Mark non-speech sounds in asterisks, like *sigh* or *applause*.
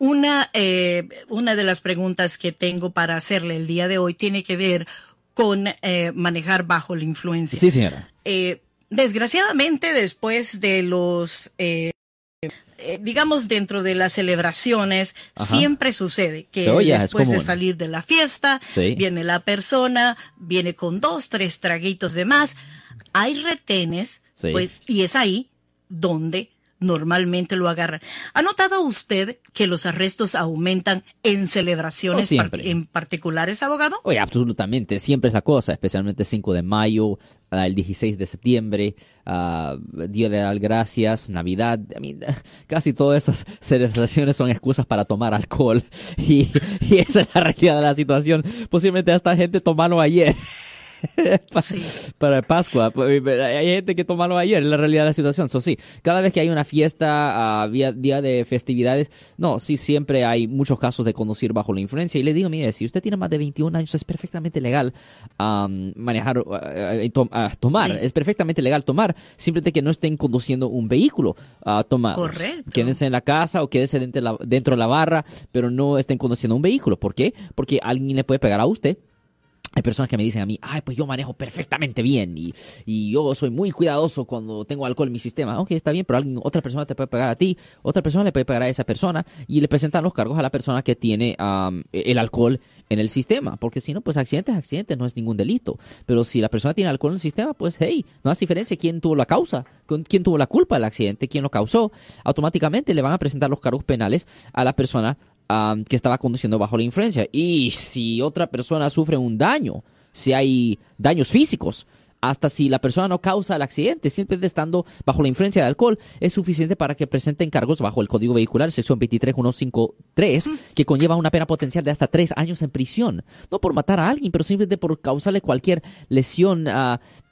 Una, eh, una de las preguntas que tengo para hacerle el día de hoy tiene que ver con eh, manejar bajo la influencia. Sí, señora. Eh, desgraciadamente, después de los, eh, digamos, dentro de las celebraciones, Ajá. siempre sucede que después de salir de la fiesta, Sí. viene la persona, viene con dos, tres traguitos de más, hay retenes, Sí. pues, y es ahí donde normalmente lo agarran. ¿Ha notado usted que los arrestos aumentan en celebraciones No par- en particulares, abogado? Oye, absolutamente, siempre es la cosa, especialmente 5 de mayo, ah, el 16 de septiembre, ah, Día de las Gracias, Navidad, I mean, *laughs* casi todas esas celebraciones son excusas para tomar alcohol *laughs* y, y esa es la realidad de la situación. Posiblemente hasta gente tomaron ayer. *laughs* Pa- Sí. Para Pascua, Pues, hay gente que tomaron ayer, es la realidad de la situación. So, sí, cada vez que hay una fiesta, ah, día, día de festividades, no, sí, siempre hay muchos casos de conducir bajo la influencia. Y le digo, mire, si usted tiene más de 21 años, es perfectamente legal manejar, ah, tomar, Sí. es perfectamente legal tomar, simplemente que no estén conduciendo un vehículo a tomar. Correcto. Quédense en la casa o quédense dentro de, la, dentro de la barra, pero no estén conduciendo un vehículo. ¿Por qué? Porque alguien le puede pegar a usted. Hay personas que me dicen a mí, ay, pues yo manejo perfectamente bien y, y yo soy muy cuidadoso cuando tengo alcohol en mi sistema. Ok, está bien, pero alguien, otra persona te puede pegar a ti, otra persona le puede pegar a esa persona y le presentan los cargos a la persona que tiene am, el alcohol en el sistema. Porque si no, pues accidentes, accidentes, no es ningún delito. Pero si la persona tiene alcohol en el sistema, pues hey, no hace diferencia quién tuvo la causa, quién tuvo la culpa del accidente, quién lo causó. Automáticamente le van a presentar los cargos penales a la persona am, que estaba conduciendo bajo la influencia. Y si otra persona sufre un daño, si hay daños físicos, hasta si la persona no causa el accidente, simplemente estando bajo la influencia de alcohol, es suficiente para que presenten cargos bajo el Código Vehicular, sección 23153, que conlleva una pena potencial de hasta tres años en prisión. No por matar a alguien, pero simplemente por causarle cualquier lesión ah,